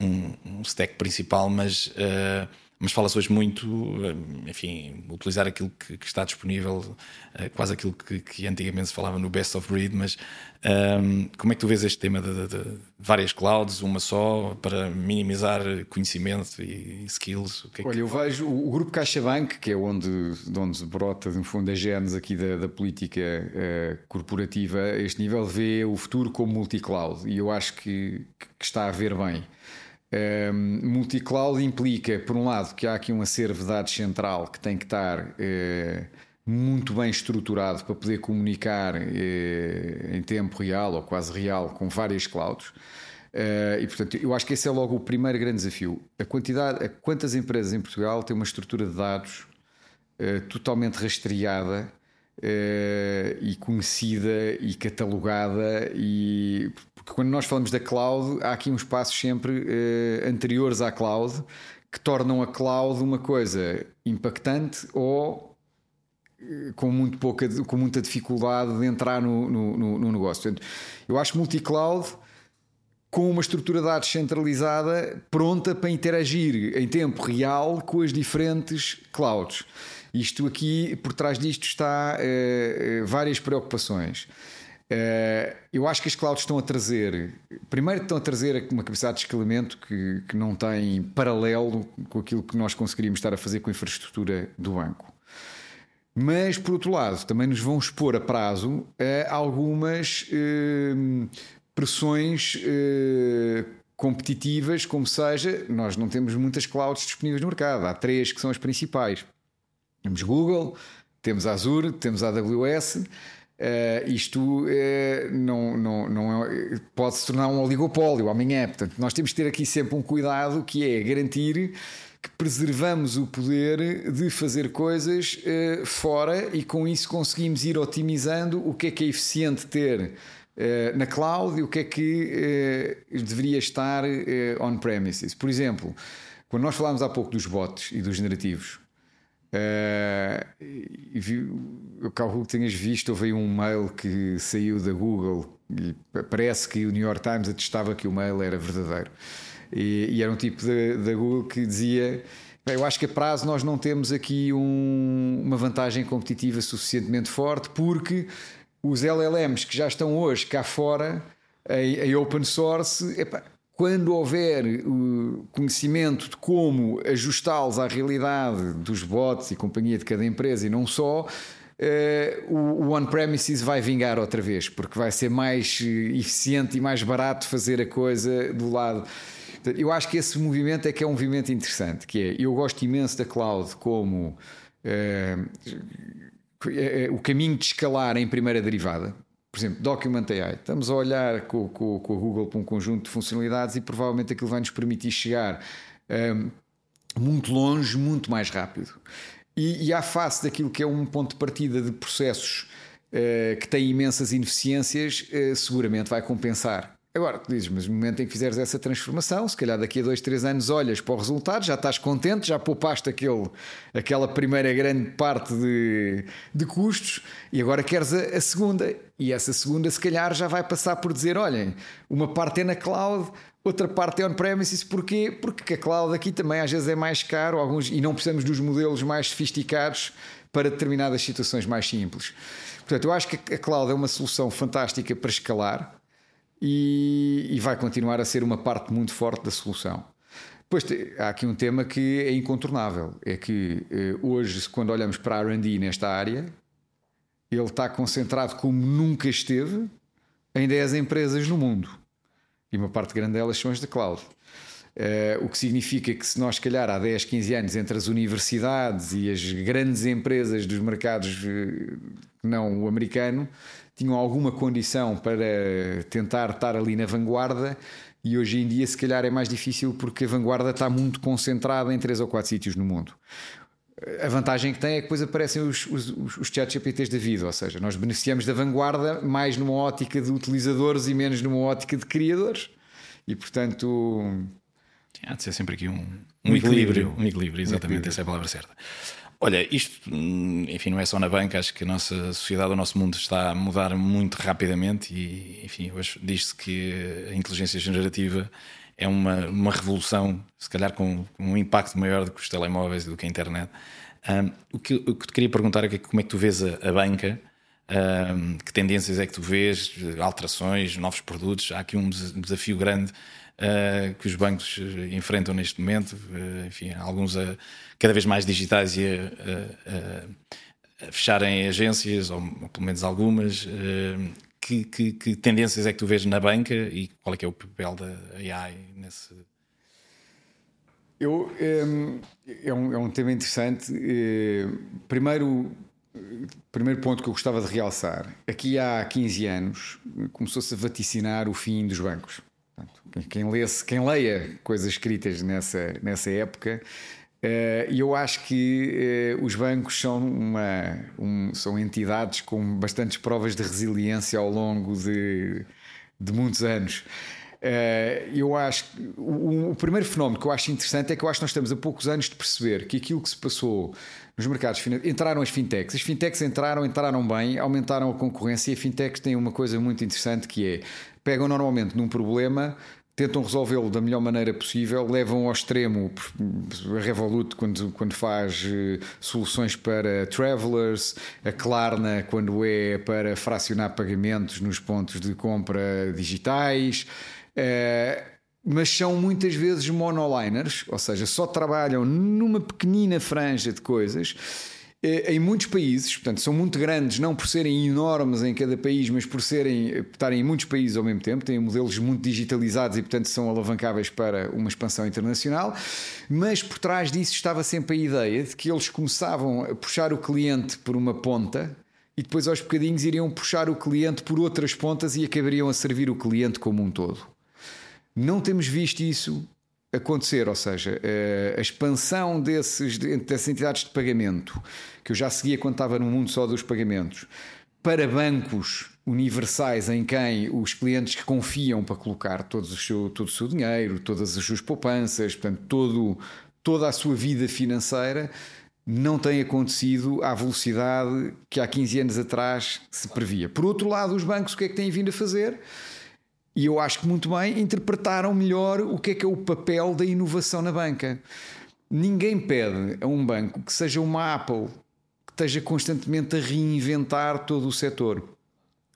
um, um stack principal, mas uh, mas fala-se hoje muito, eh, enfim, utilizar aquilo que, que está disponível, eh, quase aquilo que, que, antigamente se falava no best of breed, mas um, ehm, como é que tu vês este tema de, de, de, várias clouds, uma só, para minimizar conhecimento e, skills? É Olha, eu vejo o, grupo CaixaBank, que é onde, de onde brota, no fundo, a genes aqui da, da política uh, corporativa, a este nível vê o futuro como multi-cloud e eu acho que, que está a ver bem. Um, multicloud implica, por um lado, que há aqui um acervo de dados central que tem que estar uh, muito bem estruturado para poder comunicar uh, em tempo real ou quase real com várias clouds. Uh, e portanto, eu acho que esse é logo o primeiro grande desafio. A quantidade, a quantas empresas em Portugal têm uma estrutura de dados totalmente rastreada Uh, e conhecida e catalogada e quando nós falamos da cloud há aqui uns passos sempre uh, anteriores à cloud que tornam a cloud uma coisa impactante ou uh, com muito pouca com muita dificuldade de entrar no, no, no negócio Portanto, eu acho multi-cloud com uma estrutura de dados centralizada pronta para interagir em tempo real com as diferentes clouds isto aqui, por trás disto, está uh, várias preocupações. Uh, eu acho que as clouds estão a trazer, primeiro estão a trazer uma capacidade de escalamento que, que não tem paralelo com aquilo que nós conseguiríamos estar a fazer com a infraestrutura do banco. Mas, por outro lado, também nos vão expor a prazo a algumas eh, pressões eh, competitivas, como seja, nós não temos muitas clouds disponíveis no mercado, há três que são as principais. Temos Google, temos Azure, temos AWS. Uh, isto uh, não, não, não é, pode se tornar um oligopólio amanhã. Portanto, nós temos que ter aqui sempre um cuidado que é garantir que preservamos o poder de fazer coisas uh, fora e com isso conseguimos ir otimizando o que é que é eficiente ter na cloud e o que é que deveria estar on-premises. Por exemplo, quando nós falámos há pouco dos bots e dos generativos, Uh, e vi, eu calculo que tenhas visto, houve um mail que saiu da Google e parece que o New York Times atestava que o mail era verdadeiro. E, e era um tipo da Google que dizia: Eu acho que a prazo nós não temos aqui um, uma vantagem competitiva suficientemente forte porque os LLMs que já estão hoje cá fora em, em open source, epá, quando houver o conhecimento de como ajustá-los à realidade dos bots e companhia de cada empresa e não só, uh, o on-premises vai vingar outra vez, porque vai ser mais eh, eficiente e mais barato fazer a coisa do lado. Eu acho que esse movimento é que é um movimento interessante, que é, eu gosto imenso da cloud como uh, o caminho de escalar em primeira derivada, por exemplo, Document AI. Estamos a olhar com, com, com, a Google para um conjunto de funcionalidades e provavelmente aquilo vai nos permitir chegar um, muito longe, muito mais rápido. E, e à face daquilo que é um ponto de partida de processos uh, que têm imensas ineficiências, uh, seguramente vai compensar. Agora, tu dizes, mas no momento em que fizeres essa transformação, se calhar daqui a dois, três anos olhas para o resultado, já estás contente, já poupaste aquele, aquela primeira grande parte de, de custos e agora queres a, a, segunda. E essa segunda, se calhar, já vai passar por dizer: olhem, uma parte é na cloud, outra parte é on-premises. Porquê? Porque a cloud aqui também às vezes é mais caro alguns, e não precisamos dos modelos mais sofisticados para determinadas situações mais simples. Portanto, eu acho que a cloud é uma solução fantástica para escalar e, e vai continuar a ser uma parte muito forte da solução. Pois há aqui um tema que é incontornável: é que eh, hoje, quando olhamos para a RD nesta área, ele está concentrado como nunca esteve em 10 empresas no mundo. E uma parte grande delas são as da cloud. Uh, o que significa que se nós, se calhar, há 10, 15 anos, entre as universidades e as grandes empresas dos mercados uh, não o americano, tinham alguma condição para tentar estar ali na vanguarda e hoje em dia se calhar é mais difícil porque a vanguarda está muito concentrada em três ou quatro sítios no mundo. A vantagem que tem é que depois aparecem os, os, os chat GPTs da vida, ou seja, nós beneficiamos da vanguarda mais numa ótica de utilizadores e menos numa ótica de criadores e portanto... Há de ser sempre aqui um, um, um equilíbrio, equilíbrio, Um equilíbrio, exatamente, um equilíbrio. essa é a palavra certa. Olha, isto, hum, enfim, não é só na banca, acho que a nossa sociedade, o nosso mundo está a mudar muito rapidamente e, enfim, hoje diz-se que a inteligência generativa é uma, uma revolução, se calhar com, com, um impacto maior do que os telemóveis e do que a internet. Um, o, que, o que te queria perguntar é como é que tu vês a, a banca, um, que tendências é que tu vês, alterações, novos produtos, há aqui um desafio grande uh, que os bancos enfrentam neste momento, uh, enfim, alguns a, cada vez mais digitais e a, a, a fecharem agências, ou, ou, pelo menos algumas. Que, que, que, tendências é que tu vês na banca e qual é que é o papel da AI nesse. Eu, um, é, um, é um tema interessante. Primeiro, primeiro ponto que eu gostava de realçar: aqui há 15 anos começou-se a vaticinar o fim dos bancos. Quem, lesse, quem leia coisas escritas nessa, nessa época, e uh, eu acho que uh, os bancos são, uma, um, são entidades com bastantes provas de resiliência ao longo de, de muitos anos. Uh, eu acho o, o, primeiro fenómeno que eu acho interessante é que eu acho que nós estamos a poucos anos de perceber que aquilo que se passou nos mercados entraram as fintechs, as fintechs entraram, entraram bem, aumentaram a concorrência e as fintechs têm uma coisa muito interessante que é pegam normalmente num problema, tentam resolvê-lo da melhor maneira possível, levam ao extremo a Revolut quando, quando faz eh, soluções para travelers, a Klarna quando é para fracionar pagamentos nos pontos de compra digitais. Eh, mas são muitas vezes monoliners, ou seja, só trabalham numa pequenina franja de coisas em muitos países, portanto, são muito grandes, não por serem enormes em cada país, mas por serem por estarem em muitos países ao mesmo tempo, têm modelos muito digitalizados e, portanto, são alavancáveis para uma expansão internacional. Mas por trás disso estava sempre a ideia de que eles começavam a puxar o cliente por uma ponta e depois aos bocadinhos iriam puxar o cliente por outras pontas e acabariam a servir o cliente como um todo. Não temos visto isso acontecer, ou seja, eh, a expansão desses, dessas entidades de pagamento, que eu já seguia quando estava no mundo só dos pagamentos, para bancos universais em quem os clientes que confiam para colocar todo o seu, todo o seu dinheiro, todas as suas poupanças, portanto, todo, toda a sua vida financeira, não tem acontecido à velocidade que há 15 anos atrás se previa. Por outro lado, os bancos o que é que têm vindo a fazer? E eu acho que muito bem interpretaram melhor o que é que é o papel da inovação na banca. Ninguém pede a um banco que seja uma Apple que esteja constantemente a reinventar todo o setor.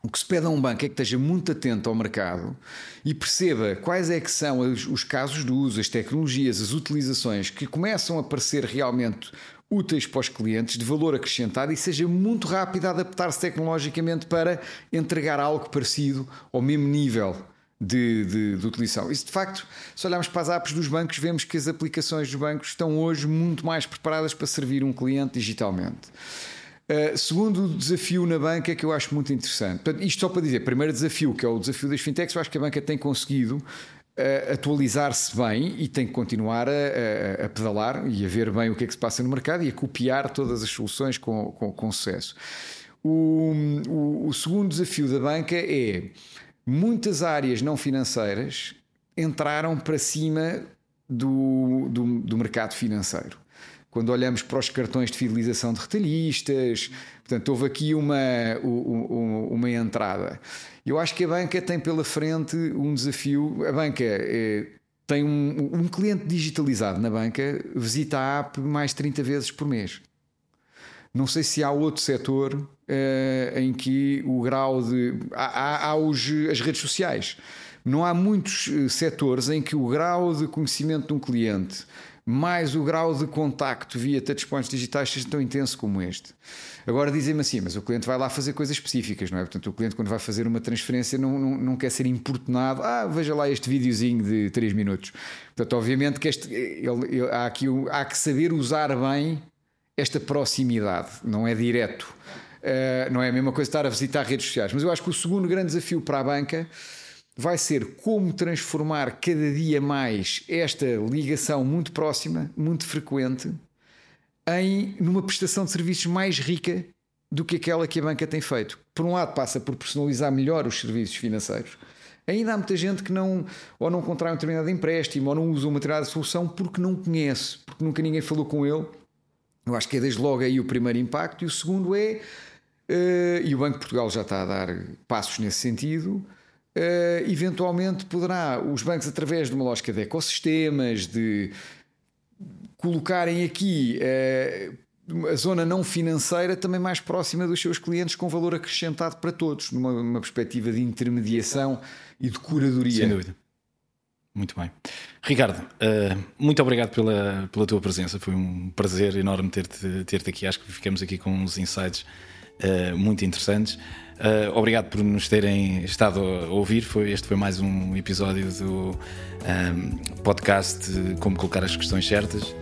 O que se pede a um banco é que esteja muito atento ao mercado e perceba quais é que são os, os casos de uso, as tecnologias, as utilizações que começam a parecer realmente úteis para os clientes, de valor acrescentado e seja muito rápido a adaptar-se tecnologicamente para entregar algo parecido ao mesmo nível de, de, de, utilização. Isso de facto, se olharmos para as apps dos bancos, vemos que as aplicações dos bancos estão hoje muito mais preparadas para servir um cliente digitalmente. Uh, segundo desafio na banca que eu acho muito interessante. Isto só para dizer, primeiro desafio, que é o desafio das fintechs, eu acho que a banca tem conseguido atualizar-se bem e tem que continuar a, a, a, pedalar e a ver bem o que é que se passa no mercado e a copiar todas as soluções com, com, com sucesso. O, o, o segundo desafio da banca é muitas áreas não financeiras entraram para cima do, do, do, mercado financeiro. Quando olhamos para os cartões de fidelização de retalhistas, portanto, houve aqui uma, uma, uma entrada. Eu acho que a banca tem pela frente um desafio. A banca é, tem um, um cliente digitalizado na banca, visita a app mais de 30 vezes por mês. Não sei se há outro setor uh, em que o grau de. Há, há, há os, as redes sociais. Não há muitos eh, setores em que o grau de conhecimento de um cliente mais o grau de contacto via touchpoints digitais seja tão intenso como este. Agora dizem-me assim, mas o cliente vai lá fazer coisas específicas, não é? Portanto, o cliente quando vai fazer uma transferência não, não, não quer ser importunado, ah, veja lá este videozinho de 3 minutos. Portanto, obviamente que este, ele, ele, há, aqui, há que saber usar bem esta proximidade, não é direto. Uh, não é a mesma coisa estar a visitar redes sociais. Mas eu acho que o segundo grande desafio para a banca vai ser como transformar cada dia mais esta ligação muito próxima, muito frequente, em numa prestação de serviços mais rica do que aquela que a banca tem feito. Por um lado, passa por personalizar melhor os serviços financeiros. Ainda há muita gente que não ou não contrai um determinado empréstimo ou não usa uma determinada solução porque não conhece, porque nunca ninguém falou com ele eu acho que é desde logo aí o primeiro impacto. E o segundo é, uh, e o Banco de Portugal já está a dar passos nesse sentido, uh, eventualmente poderá, os bancos, através de uma lógica de ecossistemas, de colocarem aqui uh, a zona não financeira também mais próxima dos seus clientes, com valor acrescentado para todos, numa, numa perspectiva de intermediação e de curadoria. Sem dúvida. Muito bem. Ricardo, uh, muito obrigado pela, pela tua presença. Foi um prazer enorme ter-te ter aqui. Acho que ficamos aqui com uns insights uh, muito interessantes. Uh, obrigado por nos terem estado a ouvir. Foi, este foi mais um episódio do um, podcast Como Colocar as Questões Certas.